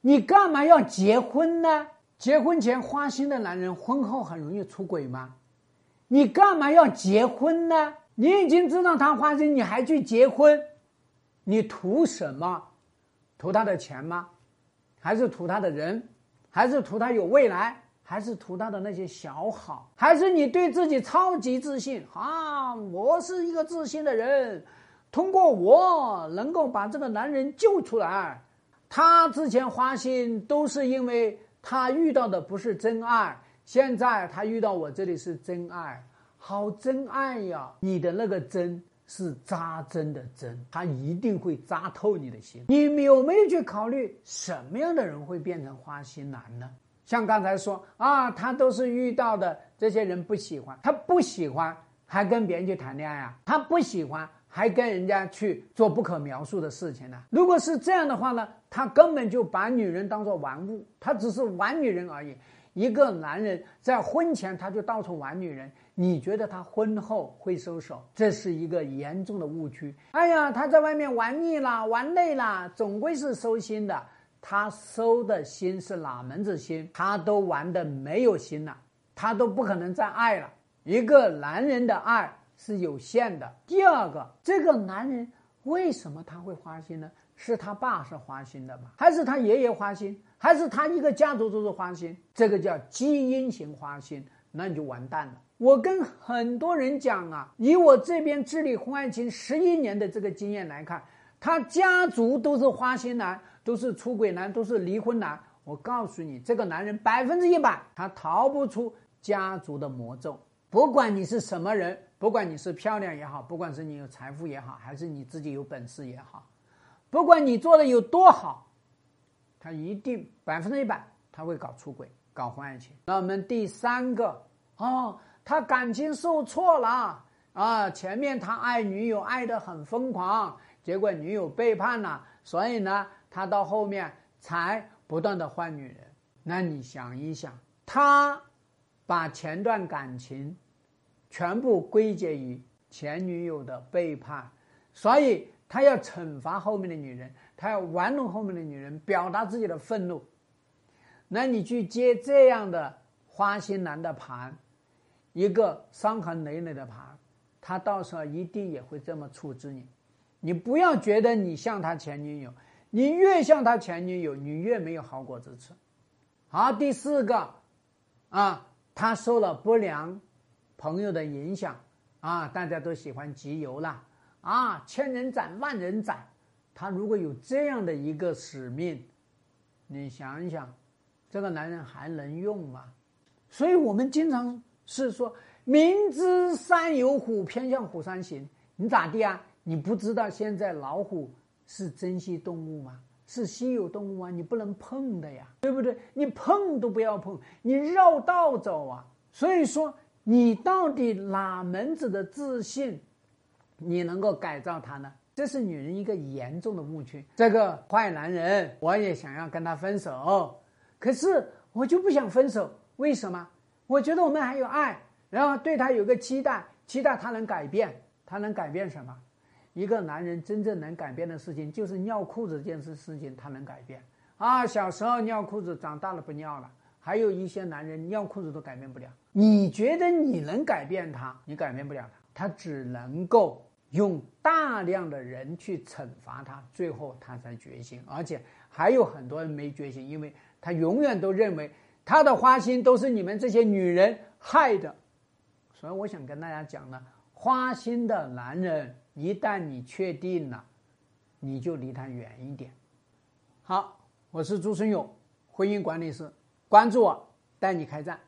你干嘛要结婚呢？结婚前花心的男人，婚后很容易出轨吗？你干嘛要结婚呢？你已经知道他花心，你还去结婚，你图什么？图他的钱吗？还是图他的人？还是图他有未来？还是图他的那些小好？还是你对自己超级自信啊？我是一个自信的人，通过我能够把这个男人救出来。他之前花心都是因为他遇到的不是真爱，现在他遇到我这里是真爱，好真爱呀！你的那个真是扎针的针，他一定会扎透你的心。你有没有去考虑什么样的人会变成花心男呢？像刚才说啊，他都是遇到的这些人不喜欢，他不喜欢还跟别人去谈恋爱啊？他不喜欢还跟人家去做不可描述的事情呢？如果是这样的话呢，他根本就把女人当做玩物，他只是玩女人而已。一个男人在婚前他就到处玩女人，你觉得他婚后会收手？这是一个严重的误区。哎呀，他在外面玩腻了，玩累了，总归是收心的。他收的心是哪门子心？他都玩的没有心了，他都不可能再爱了。一个男人的爱是有限的。第二个，这个男人为什么他会花心呢？是他爸是花心的吗？还是他爷爷花心？还是他一个家族都是花心？这个叫基因型花心，那你就完蛋了。我跟很多人讲啊，以我这边治理婚外情十一年的这个经验来看，他家族都是花心男。都是出轨男，都是离婚男。我告诉你，这个男人百分之一百，他逃不出家族的魔咒。不管你是什么人，不管你是漂亮也好，不管是你有财富也好，还是你自己有本事也好，不管你做的有多好，他一定百分之一百他会搞出轨，搞婚外情。那我们第三个哦，他感情受挫了啊，前面他爱女友爱的很疯狂，结果女友背叛了，所以呢。他到后面才不断的换女人，那你想一想，他把前段感情全部归结于前女友的背叛，所以他要惩罚后面的女人，他要玩弄后面的女人，表达自己的愤怒。那你去接这样的花心男的盘，一个伤痕累累的盘，他到时候一定也会这么处置你。你不要觉得你像他前女友。你越像他前女友，你越没有好果子吃。好，第四个，啊，他受了不良朋友的影响，啊，大家都喜欢集邮了，啊，千人斩万人斩。他如果有这样的一个使命，你想一想，这个男人还能用吗？所以我们经常是说，明知山有虎，偏向虎山行。你咋地啊？你不知道现在老虎？是珍稀动物吗？是稀有动物吗？你不能碰的呀，对不对？你碰都不要碰，你绕道走啊。所以说，你到底哪门子的自信，你能够改造他呢？这是女人一个严重的误区。这个坏男人，我也想要跟他分手，可是我就不想分手。为什么？我觉得我们还有爱，然后对他有个期待，期待他能改变。他能改变什么？一个男人真正能改变的事情，就是尿裤子这件事事情，他能改变啊。小时候尿裤子，长大了不尿了。还有一些男人尿裤子都改变不了。你觉得你能改变他？你改变不了他，他只能够用大量的人去惩罚他，最后他才觉醒。而且还有很多人没觉醒，因为他永远都认为他的花心都是你们这些女人害的。所以我想跟大家讲呢，花心的男人。一旦你确定了，你就离他远一点。好，我是朱春勇，婚姻管理师，关注我，带你开战。